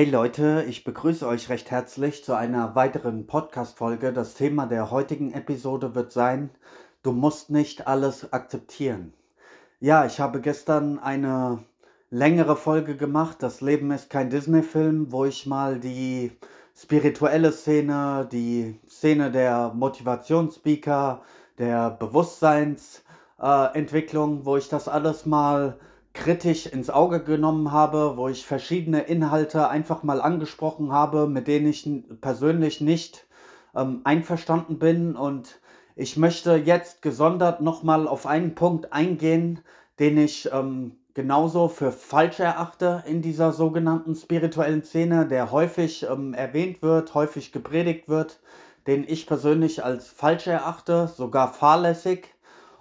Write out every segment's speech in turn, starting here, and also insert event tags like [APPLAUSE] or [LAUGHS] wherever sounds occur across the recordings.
Hey Leute, ich begrüße euch recht herzlich zu einer weiteren Podcast-Folge. Das Thema der heutigen Episode wird sein, du musst nicht alles akzeptieren. Ja, ich habe gestern eine längere Folge gemacht. Das Leben ist kein Disney-Film, wo ich mal die spirituelle Szene, die Szene der Motivationsspeaker, der Bewusstseinsentwicklung, äh, wo ich das alles mal kritisch ins Auge genommen habe, wo ich verschiedene Inhalte einfach mal angesprochen habe, mit denen ich persönlich nicht ähm, einverstanden bin. Und ich möchte jetzt gesondert nochmal auf einen Punkt eingehen, den ich ähm, genauso für falsch erachte in dieser sogenannten spirituellen Szene, der häufig ähm, erwähnt wird, häufig gepredigt wird, den ich persönlich als falsch erachte, sogar fahrlässig.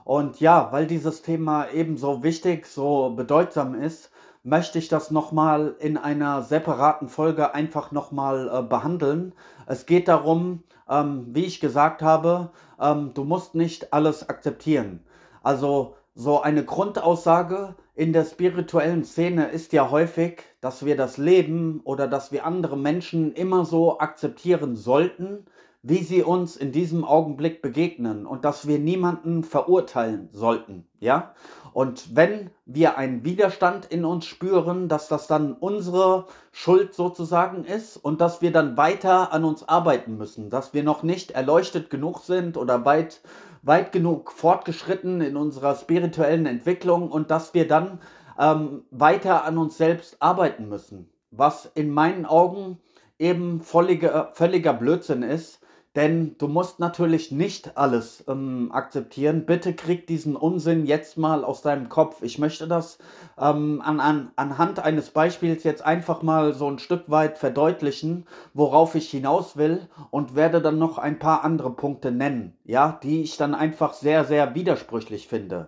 Und ja, weil dieses Thema ebenso wichtig, so bedeutsam ist, möchte ich das nochmal in einer separaten Folge einfach nochmal äh, behandeln. Es geht darum, ähm, wie ich gesagt habe, ähm, du musst nicht alles akzeptieren. Also so eine Grundaussage in der spirituellen Szene ist ja häufig, dass wir das Leben oder dass wir andere Menschen immer so akzeptieren sollten, wie sie uns in diesem Augenblick begegnen und dass wir niemanden verurteilen sollten, ja? Und wenn wir einen Widerstand in uns spüren, dass das dann unsere Schuld sozusagen ist und dass wir dann weiter an uns arbeiten müssen, dass wir noch nicht erleuchtet genug sind oder weit weit genug fortgeschritten in unserer spirituellen Entwicklung und dass wir dann ähm, weiter an uns selbst arbeiten müssen. Was in meinen Augen eben völliger, völliger Blödsinn ist, denn du musst natürlich nicht alles ähm, akzeptieren. Bitte krieg diesen Unsinn jetzt mal aus deinem Kopf. Ich möchte das ähm, an, an, anhand eines Beispiels jetzt einfach mal so ein Stück weit verdeutlichen, worauf ich hinaus will und werde dann noch ein paar andere Punkte nennen, ja, die ich dann einfach sehr, sehr widersprüchlich finde.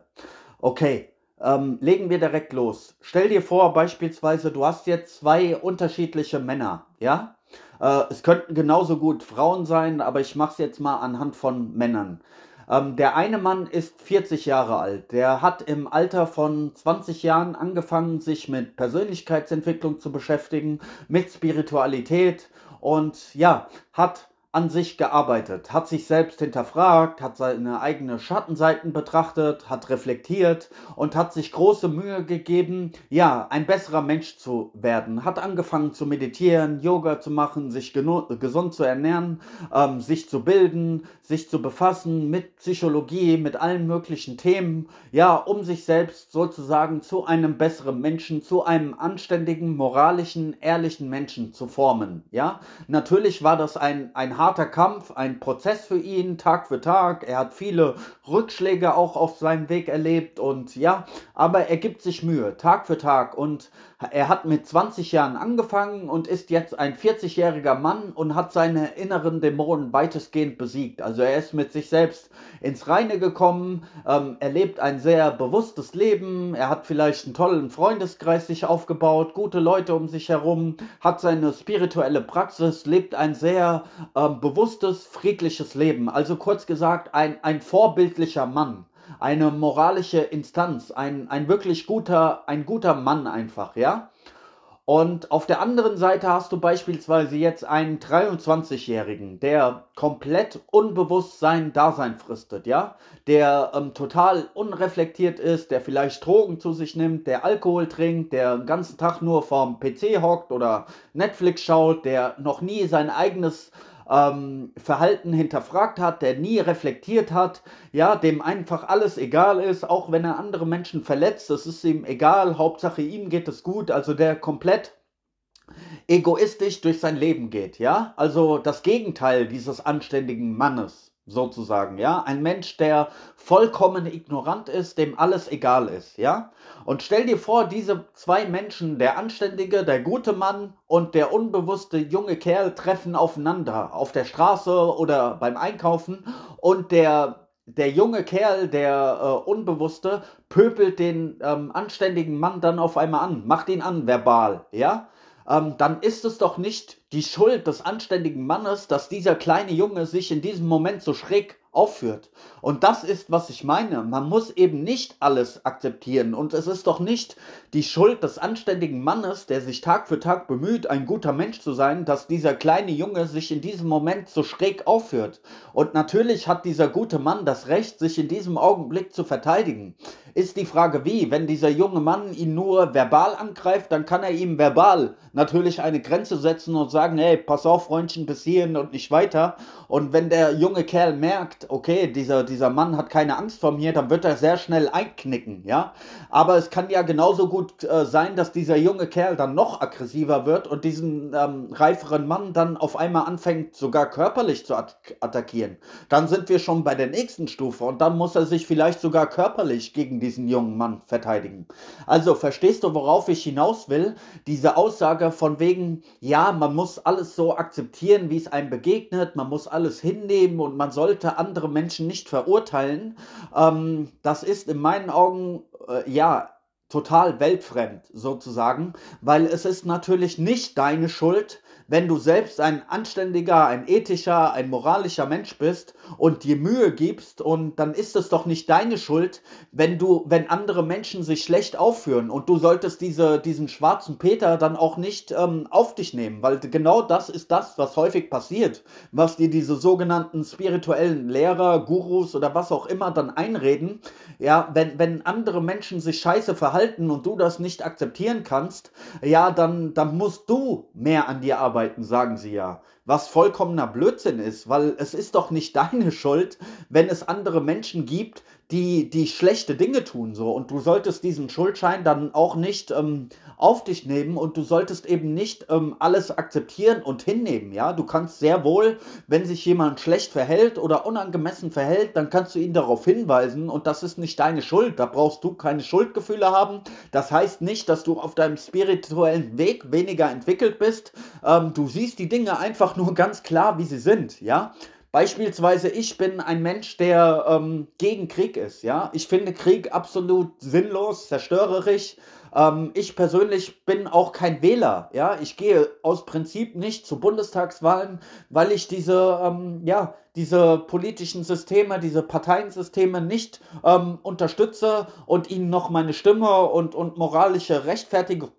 Okay, ähm, legen wir direkt los. Stell dir vor, beispielsweise, du hast jetzt zwei unterschiedliche Männer, ja? Äh, es könnten genauso gut Frauen sein, aber ich mache es jetzt mal anhand von Männern. Ähm, der eine Mann ist 40 Jahre alt. Der hat im Alter von 20 Jahren angefangen, sich mit Persönlichkeitsentwicklung zu beschäftigen, mit Spiritualität und ja, hat an sich gearbeitet, hat sich selbst hinterfragt, hat seine eigenen Schattenseiten betrachtet, hat reflektiert und hat sich große Mühe gegeben, ja, ein besserer Mensch zu werden. Hat angefangen zu meditieren, Yoga zu machen, sich gesund zu ernähren, ähm, sich zu bilden, sich zu befassen mit Psychologie, mit allen möglichen Themen, ja, um sich selbst sozusagen zu einem besseren Menschen, zu einem anständigen, moralischen, ehrlichen Menschen zu formen. Ja, natürlich war das ein, ein harter Kampf, ein Prozess für ihn, Tag für Tag. Er hat viele Rückschläge auch auf seinem Weg erlebt und ja, aber er gibt sich Mühe, Tag für Tag und er hat mit 20 Jahren angefangen und ist jetzt ein 40-jähriger Mann und hat seine inneren Dämonen weitestgehend besiegt. Also er ist mit sich selbst ins Reine gekommen, ähm, er lebt ein sehr bewusstes Leben, er hat vielleicht einen tollen Freundeskreis sich aufgebaut, gute Leute um sich herum, hat seine spirituelle Praxis, lebt ein sehr ähm, bewusstes, friedliches Leben. Also kurz gesagt, ein, ein vorbildlicher Mann eine moralische Instanz, ein, ein wirklich guter, ein guter Mann einfach, ja. Und auf der anderen Seite hast du beispielsweise jetzt einen 23-Jährigen, der komplett unbewusst sein Dasein fristet, ja, der ähm, total unreflektiert ist, der vielleicht Drogen zu sich nimmt, der Alkohol trinkt, der den ganzen Tag nur vorm PC hockt oder Netflix schaut, der noch nie sein eigenes ähm, Verhalten hinterfragt hat, der nie reflektiert hat, ja, dem einfach alles egal ist, auch wenn er andere Menschen verletzt, das ist ihm egal, Hauptsache ihm geht es gut, also der komplett egoistisch durch sein Leben geht, ja, also das Gegenteil dieses anständigen Mannes sozusagen, ja, ein Mensch, der vollkommen ignorant ist, dem alles egal ist, ja. Und stell dir vor, diese zwei Menschen, der anständige, der gute Mann und der unbewusste junge Kerl treffen aufeinander auf der Straße oder beim Einkaufen und der der junge Kerl, der äh, Unbewusste, pöbelt den ähm, anständigen Mann dann auf einmal an, macht ihn an, verbal, ja? Ähm, dann ist es doch nicht die Schuld des anständigen Mannes, dass dieser kleine Junge sich in diesem Moment so schräg aufführt. Und das ist, was ich meine. Man muss eben nicht alles akzeptieren. Und es ist doch nicht die Schuld des anständigen Mannes, der sich Tag für Tag bemüht, ein guter Mensch zu sein, dass dieser kleine Junge sich in diesem Moment so schräg aufführt. Und natürlich hat dieser gute Mann das Recht, sich in diesem Augenblick zu verteidigen. Ist die Frage wie, wenn dieser junge Mann ihn nur verbal angreift, dann kann er ihm verbal natürlich eine Grenze setzen und sagen, hey, pass auf, Freundchen, bis hierhin und nicht weiter. Und wenn der junge Kerl merkt, okay, dieser, dieser Mann hat keine Angst vor mir, dann wird er sehr schnell einknicken, ja. Aber es kann ja genauso gut äh, sein, dass dieser junge Kerl dann noch aggressiver wird und diesen ähm, reiferen Mann dann auf einmal anfängt, sogar körperlich zu at attackieren. Dann sind wir schon bei der nächsten Stufe und dann muss er sich vielleicht sogar körperlich gegen diesen jungen Mann verteidigen. Also verstehst du, worauf ich hinaus will? Diese Aussage von wegen, ja, man muss alles so akzeptieren, wie es einem begegnet, man muss alles hinnehmen und man sollte andere Menschen nicht verurteilen. Ähm, das ist in meinen Augen, äh, ja, total weltfremd sozusagen, weil es ist natürlich nicht deine Schuld, wenn du selbst ein anständiger, ein ethischer, ein moralischer Mensch bist und dir Mühe gibst und dann ist es doch nicht deine Schuld, wenn du, wenn andere Menschen sich schlecht aufführen und du solltest diese, diesen schwarzen Peter dann auch nicht ähm, auf dich nehmen, weil genau das ist das, was häufig passiert, was dir diese sogenannten spirituellen Lehrer, Gurus oder was auch immer dann einreden. Ja, wenn, wenn andere Menschen sich scheiße verhalten und du das nicht akzeptieren kannst, ja, dann, dann musst du mehr an dir arbeiten arbeiten, sagen sie ja. Was vollkommener Blödsinn ist, weil es ist doch nicht deine Schuld, wenn es andere Menschen gibt, die, die schlechte Dinge tun, so. Und du solltest diesen Schuldschein dann auch nicht ähm, auf dich nehmen und du solltest eben nicht ähm, alles akzeptieren und hinnehmen, ja. Du kannst sehr wohl, wenn sich jemand schlecht verhält oder unangemessen verhält, dann kannst du ihn darauf hinweisen und das ist nicht deine Schuld. Da brauchst du keine Schuldgefühle haben. Das heißt nicht, dass du auf deinem spirituellen Weg weniger entwickelt bist. Ähm, du siehst die Dinge einfach nur [LAUGHS] ganz klar, wie sie sind, ja. Beispielsweise, ich bin ein Mensch, der ähm, gegen Krieg ist. Ja, ich finde Krieg absolut sinnlos, zerstörerisch. Ähm, ich persönlich bin auch kein Wähler. Ja, ich gehe aus Prinzip nicht zu Bundestagswahlen, weil ich diese, ähm, ja, diese politischen Systeme, diese Parteiensysteme nicht ähm, unterstütze und ihnen noch meine Stimme und, und moralische Rechtfertigung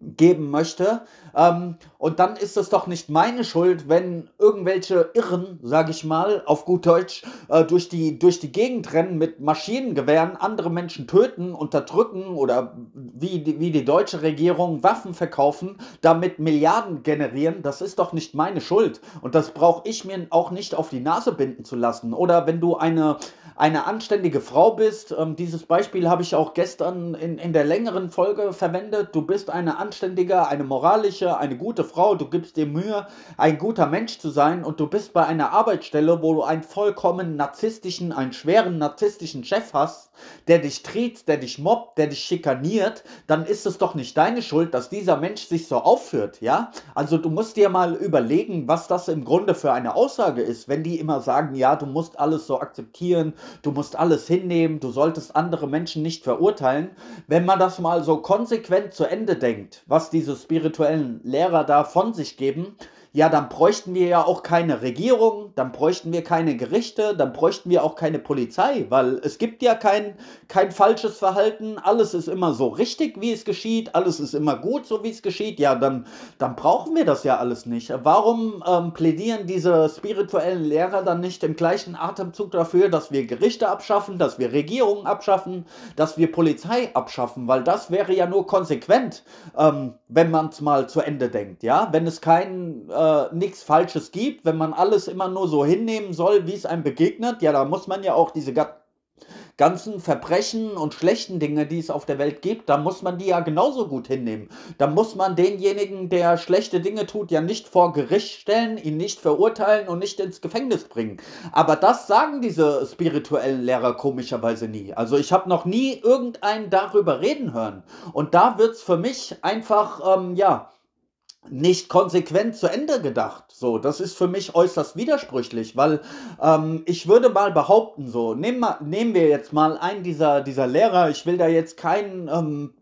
geben möchte. Ähm, und dann ist es doch nicht meine Schuld, wenn irgendwelche Irren, sage ich mal, auf gut Deutsch, äh, durch, die, durch die Gegend rennen mit Maschinengewehren, andere Menschen töten, unterdrücken oder wie die, wie die deutsche Regierung Waffen verkaufen, damit Milliarden generieren. Das ist doch nicht meine Schuld. Und das brauche ich mir auch nicht auf die Nase binden zu lassen. Oder wenn du eine, eine anständige Frau bist, ähm, dieses Beispiel habe ich auch gestern in, in der längeren Folge verwendet, du bist eine anständige, eine moralische, eine gute Frau, du gibst dir Mühe, ein guter Mensch zu sein und du bist bei einer Arbeitsstelle, wo du einen vollkommen narzisstischen, einen schweren narzisstischen Chef hast, der dich tritt, der dich mobbt, der dich schikaniert, dann ist es doch nicht deine Schuld, dass dieser Mensch sich so aufführt, ja? Also du musst dir mal überlegen, was das im Grunde für eine Aussage ist, wenn die immer sagen, ja, du musst alles so akzeptieren, du musst alles hinnehmen, du solltest andere Menschen nicht verurteilen. Wenn man das mal so konsequent zu Ende denkt, was diese spirituellen Lehrer da von sich geben, ja, dann bräuchten wir ja auch keine Regierung, dann bräuchten wir keine Gerichte, dann bräuchten wir auch keine Polizei, weil es gibt ja kein, kein falsches Verhalten, alles ist immer so richtig, wie es geschieht, alles ist immer gut, so wie es geschieht, ja, dann, dann brauchen wir das ja alles nicht. Warum ähm, plädieren diese spirituellen Lehrer dann nicht im gleichen Atemzug dafür, dass wir Gerichte abschaffen, dass wir Regierungen abschaffen, dass wir Polizei abschaffen, weil das wäre ja nur konsequent, ähm, wenn man es mal zu Ende denkt, ja, wenn es kein... Äh, äh, nichts Falsches gibt, wenn man alles immer nur so hinnehmen soll, wie es einem begegnet, ja, da muss man ja auch diese ganzen Verbrechen und schlechten Dinge, die es auf der Welt gibt, da muss man die ja genauso gut hinnehmen. Da muss man denjenigen, der schlechte Dinge tut, ja nicht vor Gericht stellen, ihn nicht verurteilen und nicht ins Gefängnis bringen. Aber das sagen diese spirituellen Lehrer komischerweise nie. Also ich habe noch nie irgendeinen darüber reden hören. Und da wird es für mich einfach, ähm, ja, nicht konsequent zu Ende gedacht. So, das ist für mich äußerst widersprüchlich, weil ähm, ich würde mal behaupten, so, nehmen, nehmen wir jetzt mal einen dieser, dieser Lehrer, ich will da jetzt keinen ähm,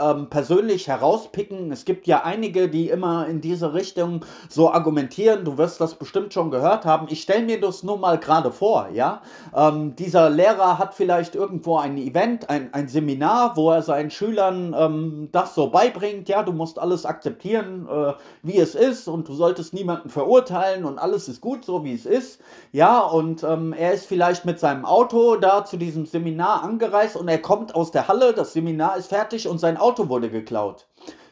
ähm, persönlich herauspicken. Es gibt ja einige, die immer in diese Richtung so argumentieren. Du wirst das bestimmt schon gehört haben. Ich stelle mir das nur mal gerade vor, ja. Ähm, dieser Lehrer hat vielleicht irgendwo ein Event, ein, ein Seminar, wo er seinen Schülern ähm, das so beibringt. Ja, du musst alles akzeptieren, äh, wie es ist und du solltest niemanden verurteilen und alles ist gut, so wie es ist. Ja, und ähm, er ist vielleicht mit seinem Auto da zu diesem Seminar angereist und er kommt aus der Halle, das Seminar ist fertig und sein Auto wurde geklaut.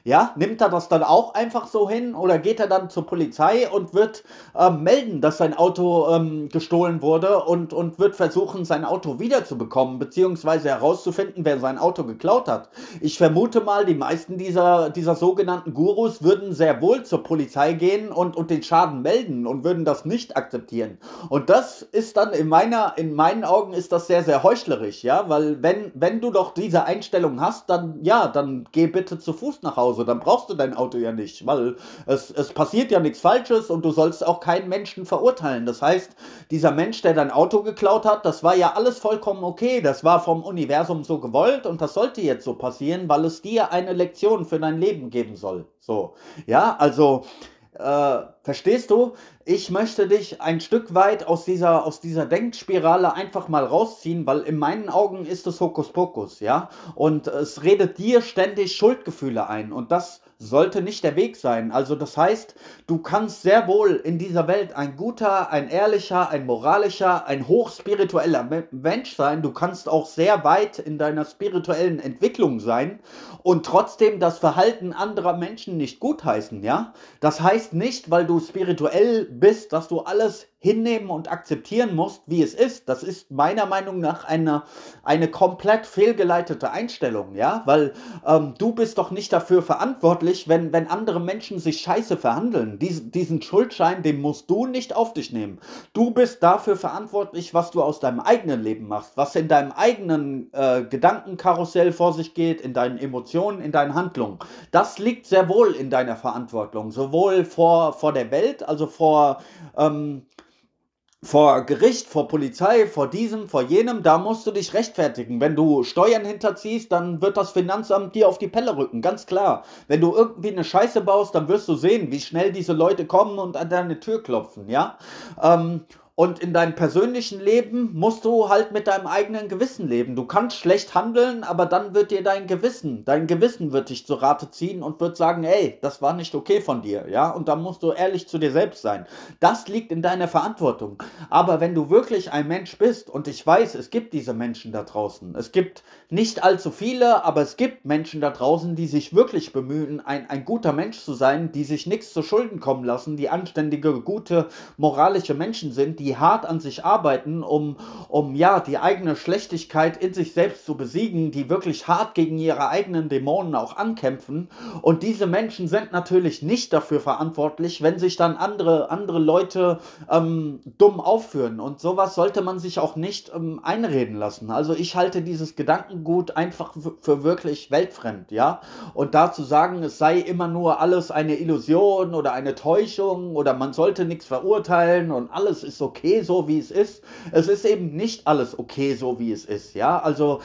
Ja, nimmt er das dann auch einfach so hin oder geht er dann zur Polizei und wird ähm, melden, dass sein Auto ähm, gestohlen wurde und, und wird versuchen, sein Auto wiederzubekommen, beziehungsweise herauszufinden, wer sein Auto geklaut hat? Ich vermute mal, die meisten dieser, dieser sogenannten Gurus würden sehr wohl zur Polizei gehen und, und den Schaden melden und würden das nicht akzeptieren. Und das ist dann in meiner, in meinen Augen ist das sehr, sehr heuchlerisch, ja, weil wenn, wenn du doch diese Einstellung hast, dann ja, dann geh bitte zu Fuß nach Hause Hause. Dann brauchst du dein Auto ja nicht, weil es, es passiert ja nichts Falsches und du sollst auch keinen Menschen verurteilen. Das heißt, dieser Mensch, der dein Auto geklaut hat, das war ja alles vollkommen okay. Das war vom Universum so gewollt und das sollte jetzt so passieren, weil es dir eine Lektion für dein Leben geben soll. So, ja, also äh, verstehst du? Ich möchte dich ein Stück weit aus dieser, aus dieser Denkspirale einfach mal rausziehen, weil in meinen Augen ist es Hokuspokus, ja? Und es redet dir ständig Schuldgefühle ein und das sollte nicht der Weg sein. Also das heißt, du kannst sehr wohl in dieser Welt ein guter, ein ehrlicher, ein moralischer, ein hochspiritueller Mensch sein. Du kannst auch sehr weit in deiner spirituellen Entwicklung sein und trotzdem das Verhalten anderer Menschen nicht gutheißen, ja? Das heißt nicht, weil du spirituell bist, dass du alles hinnehmen und akzeptieren musst, wie es ist. Das ist meiner Meinung nach eine, eine komplett fehlgeleitete Einstellung, ja, weil ähm, du bist doch nicht dafür verantwortlich, wenn, wenn andere Menschen sich scheiße verhandeln. Dies, diesen Schuldschein, den musst du nicht auf dich nehmen. Du bist dafür verantwortlich, was du aus deinem eigenen Leben machst, was in deinem eigenen äh, Gedankenkarussell vor sich geht, in deinen Emotionen, in deinen Handlungen. Das liegt sehr wohl in deiner Verantwortung, sowohl vor, vor der Welt, also vor ähm, vor Gericht, vor Polizei, vor diesem, vor jenem, da musst du dich rechtfertigen. Wenn du Steuern hinterziehst, dann wird das Finanzamt dir auf die Pelle rücken, ganz klar. Wenn du irgendwie eine Scheiße baust, dann wirst du sehen, wie schnell diese Leute kommen und an deine Tür klopfen, ja. Ähm, und in deinem persönlichen Leben musst du halt mit deinem eigenen Gewissen leben. Du kannst schlecht handeln, aber dann wird dir dein Gewissen, dein Gewissen wird dich zu Rate ziehen und wird sagen, ey, das war nicht okay von dir, ja? Und dann musst du ehrlich zu dir selbst sein. Das liegt in deiner Verantwortung. Aber wenn du wirklich ein Mensch bist, und ich weiß, es gibt diese Menschen da draußen, es gibt nicht allzu viele, aber es gibt Menschen da draußen, die sich wirklich bemühen, ein, ein guter Mensch zu sein, die sich nichts zu Schulden kommen lassen, die anständige, gute, moralische Menschen sind, die hart an sich arbeiten, um, um ja die eigene Schlechtigkeit in sich selbst zu besiegen, die wirklich hart gegen ihre eigenen Dämonen auch ankämpfen. Und diese Menschen sind natürlich nicht dafür verantwortlich, wenn sich dann andere, andere Leute ähm, dumm aufführen. Und sowas sollte man sich auch nicht ähm, einreden lassen. Also ich halte dieses Gedankengut einfach für wirklich weltfremd, ja. Und da zu sagen, es sei immer nur alles eine Illusion oder eine Täuschung oder man sollte nichts verurteilen und alles ist so okay, so wie es ist. Es ist eben nicht alles okay, so wie es ist, ja. Also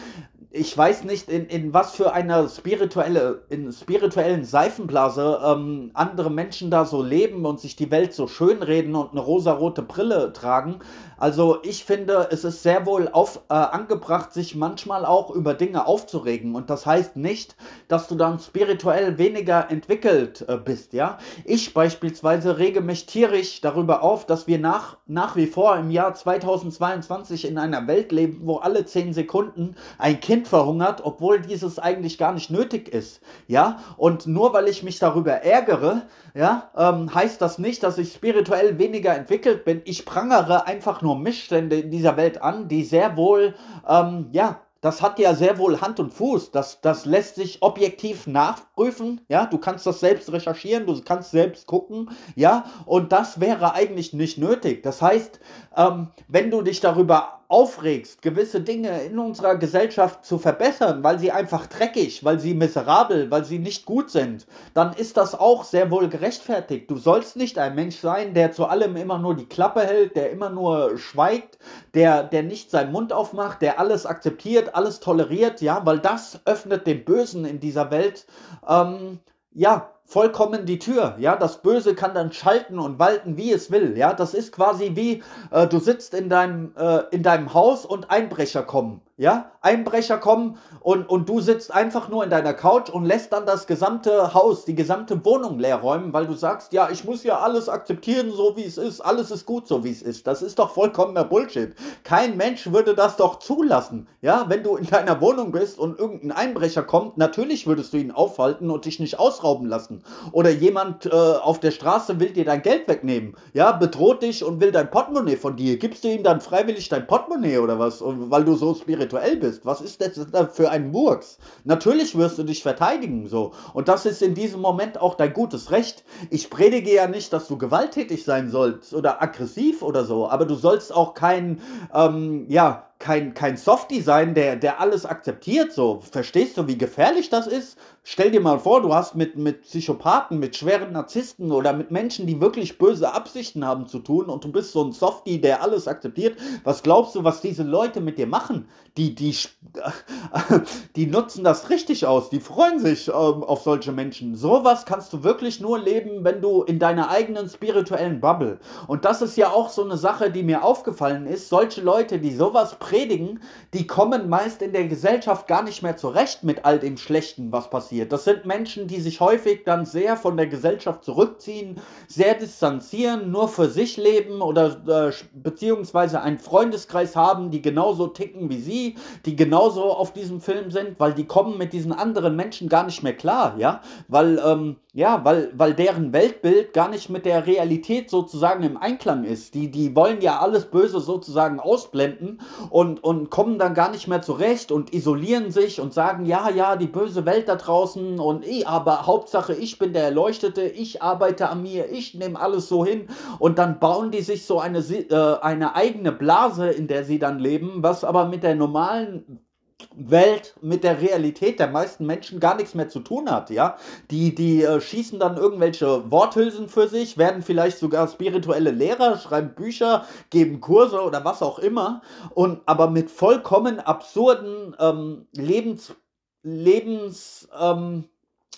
ich weiß nicht, in, in was für einer spirituelle, in spirituellen Seifenblase ähm, andere Menschen da so leben und sich die Welt so schön reden und eine rosarote Brille tragen. Also ich finde, es ist sehr wohl auf, äh, angebracht, sich manchmal auch über Dinge aufzuregen. Und das heißt nicht, dass du dann spirituell weniger entwickelt äh, bist, ja. Ich beispielsweise rege mich tierisch darüber auf, dass wir nach, nach wie vor im Jahr 2022 in einer Welt leben, wo alle 10 Sekunden ein Kind verhungert, obwohl dieses eigentlich gar nicht nötig ist, ja. Und nur weil ich mich darüber ärgere, ja, ähm, heißt das nicht, dass ich spirituell weniger entwickelt bin. Ich prangere einfach nur Missstände in dieser Welt an, die sehr wohl, ähm, ja, das hat ja sehr wohl Hand und Fuß. Das, das lässt sich objektiv nachprüfen. Ja, du kannst das selbst recherchieren, du kannst selbst gucken. Ja, und das wäre eigentlich nicht nötig. Das heißt, ähm, wenn du dich darüber aufregst, gewisse Dinge in unserer Gesellschaft zu verbessern, weil sie einfach dreckig, weil sie miserabel, weil sie nicht gut sind, dann ist das auch sehr wohl gerechtfertigt. Du sollst nicht ein Mensch sein, der zu allem immer nur die Klappe hält, der immer nur schweigt, der, der nicht seinen Mund aufmacht, der alles akzeptiert, alles toleriert, ja, weil das öffnet dem Bösen in dieser Welt, ähm, ja, vollkommen die Tür. Ja, das Böse kann dann schalten und walten, wie es will. Ja, das ist quasi wie äh, du sitzt in deinem äh, in deinem Haus und Einbrecher kommen. Ja, Einbrecher kommen und, und du sitzt einfach nur in deiner Couch und lässt dann das gesamte Haus, die gesamte Wohnung leer räumen, weil du sagst, ja, ich muss ja alles akzeptieren, so wie es ist, alles ist gut, so wie es ist. Das ist doch vollkommener Bullshit. Kein Mensch würde das doch zulassen. Ja, wenn du in deiner Wohnung bist und irgendein Einbrecher kommt, natürlich würdest du ihn aufhalten und dich nicht ausrauben lassen. Oder jemand äh, auf der Straße will dir dein Geld wegnehmen. Ja, bedroht dich und will dein Portemonnaie von dir. Gibst du ihm dann freiwillig dein Portemonnaie oder was? weil du so spirituell spirituell bist. Was ist das für ein Murks? Natürlich wirst du dich verteidigen, so. Und das ist in diesem Moment auch dein gutes Recht. Ich predige ja nicht, dass du gewalttätig sein sollst oder aggressiv oder so, aber du sollst auch kein, ähm, ja, kein, kein Softie sein, der, der alles akzeptiert. So, verstehst du, wie gefährlich das ist? Stell dir mal vor, du hast mit, mit Psychopathen, mit schweren Narzissten oder mit Menschen, die wirklich böse Absichten haben zu tun und du bist so ein Softie, der alles akzeptiert. Was glaubst du, was diese Leute mit dir machen? Die, die, [LAUGHS] die nutzen das richtig aus. Die freuen sich ähm, auf solche Menschen. Sowas kannst du wirklich nur leben, wenn du in deiner eigenen spirituellen Bubble. Und das ist ja auch so eine Sache, die mir aufgefallen ist. Solche Leute, die sowas predigen, die kommen meist in der Gesellschaft gar nicht mehr zurecht mit all dem Schlechten, was passiert. Das sind Menschen, die sich häufig dann sehr von der Gesellschaft zurückziehen, sehr distanzieren, nur für sich leben oder äh, beziehungsweise einen Freundeskreis haben, die genauso ticken wie sie, die genauso auf diesem Film sind, weil die kommen mit diesen anderen Menschen gar nicht mehr klar, ja, weil ähm, ja, weil, weil deren Weltbild gar nicht mit der Realität sozusagen im Einklang ist. Die, die wollen ja alles Böse sozusagen ausblenden und, und kommen dann gar nicht mehr zurecht und isolieren sich und sagen, ja, ja, die böse Welt da draußen und ich, aber Hauptsache ich bin der Erleuchtete, ich arbeite an mir, ich nehme alles so hin und dann bauen die sich so eine, äh, eine eigene Blase, in der sie dann leben, was aber mit der normalen Welt mit der Realität der meisten Menschen gar nichts mehr zu tun hat, ja. Die, die äh, schießen dann irgendwelche Worthülsen für sich, werden vielleicht sogar spirituelle Lehrer, schreiben Bücher, geben Kurse oder was auch immer, und aber mit vollkommen absurden ähm, Lebens, Lebens, ähm,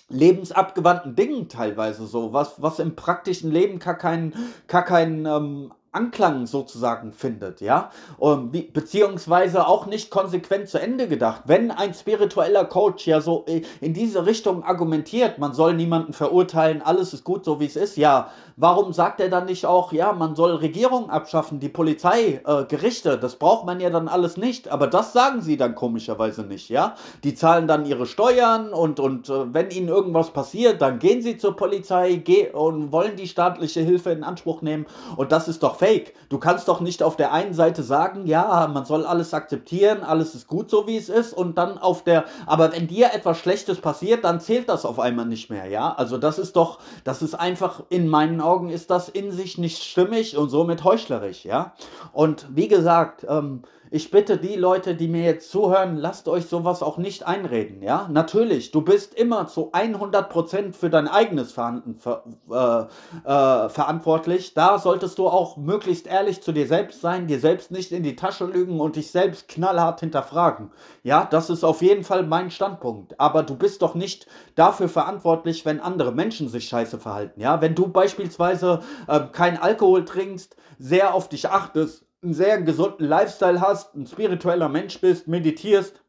lebensabgewandten Dingen teilweise so, was, was im praktischen Leben gar keinen, gar keinen ähm, Anklang sozusagen findet, ja, wie, beziehungsweise auch nicht konsequent zu Ende gedacht. Wenn ein spiritueller Coach ja so in diese Richtung argumentiert, man soll niemanden verurteilen, alles ist gut so wie es ist, ja, warum sagt er dann nicht auch, ja, man soll Regierung abschaffen, die Polizei, äh, Gerichte, das braucht man ja dann alles nicht, aber das sagen sie dann komischerweise nicht, ja, die zahlen dann ihre Steuern und, und äh, wenn ihnen irgendwas passiert, dann gehen sie zur Polizei geh und wollen die staatliche Hilfe in Anspruch nehmen. Und das ist doch fake. Du kannst doch nicht auf der einen Seite sagen, ja, man soll alles akzeptieren, alles ist gut so wie es ist und dann auf der, aber wenn dir etwas Schlechtes passiert, dann zählt das auf einmal nicht mehr, ja? Also das ist doch, das ist einfach, in meinen Augen ist das in sich nicht stimmig und somit heuchlerisch, ja? Und wie gesagt, ähm, ich bitte die Leute, die mir jetzt zuhören, lasst euch sowas auch nicht einreden, ja? Natürlich, du bist immer zu 100% für dein eigenes Verhalten ver äh, äh, verantwortlich. Da solltest du auch möglichst ehrlich zu dir selbst sein, dir selbst nicht in die Tasche lügen und dich selbst knallhart hinterfragen. Ja, das ist auf jeden Fall mein Standpunkt. Aber du bist doch nicht dafür verantwortlich, wenn andere Menschen sich scheiße verhalten, ja? Wenn du beispielsweise äh, kein Alkohol trinkst, sehr auf dich achtest, einen sehr gesunden Lifestyle hast, ein spiritueller Mensch bist, meditierst,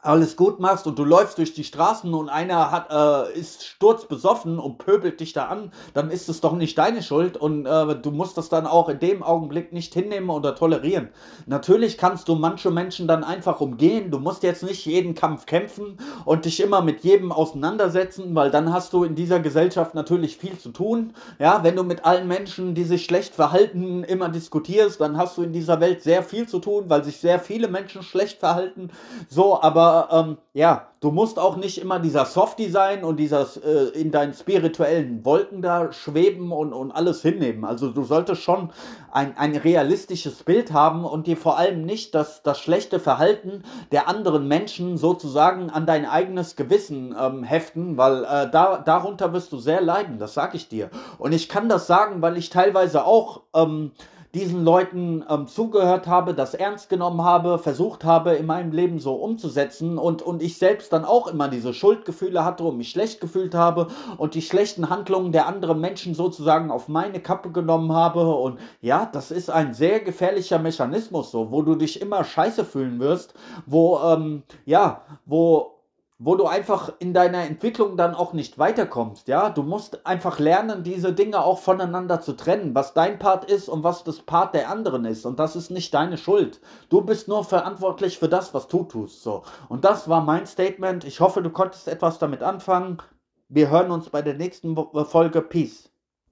alles gut machst und du läufst durch die Straßen und einer hat, äh, ist sturzbesoffen und pöbelt dich da an, dann ist es doch nicht deine Schuld und äh, du musst das dann auch in dem Augenblick nicht hinnehmen oder tolerieren. Natürlich kannst du manche Menschen dann einfach umgehen. Du musst jetzt nicht jeden Kampf kämpfen und dich immer mit jedem auseinandersetzen, weil dann hast du in dieser Gesellschaft natürlich viel zu tun. Ja, wenn du mit allen Menschen, die sich schlecht verhalten, immer diskutierst, dann hast du in dieser Welt sehr viel zu tun, weil sich sehr viele Menschen schlecht verhalten. So, aber Aber ähm, ja, du musst auch nicht immer dieser Softie sein und dieses äh, in deinen spirituellen Wolken da schweben und, und alles hinnehmen. Also du solltest schon ein, ein realistisches Bild haben und dir vor allem nicht das, das schlechte Verhalten der anderen Menschen sozusagen an dein eigenes Gewissen ähm, heften, weil äh, da, darunter wirst du sehr leiden, das sag ich dir. Und ich kann das sagen, weil ich teilweise auch ähm, diesen Leuten ähm, zugehört habe, das ernst genommen habe, versucht habe, in meinem Leben so umzusetzen und, und ich selbst dann auch immer diese Schuldgefühle hatte und mich schlecht gefühlt habe und die schlechten Handlungen der anderen Menschen sozusagen auf meine Kappe genommen habe. Und ja, das ist ein sehr gefährlicher Mechanismus, so, wo du dich immer scheiße fühlen wirst, wo, ähm, ja, wo wo du einfach in deiner Entwicklung dann auch nicht weiterkommst, ja? Du musst einfach lernen, diese Dinge auch voneinander zu trennen, was dein Part ist und was das Part der anderen ist und das ist nicht deine Schuld. Du bist nur verantwortlich für das, was du tust, so. Und das war mein Statement. Ich hoffe, du konntest etwas damit anfangen. Wir hören uns bei der nächsten Folge. Peace.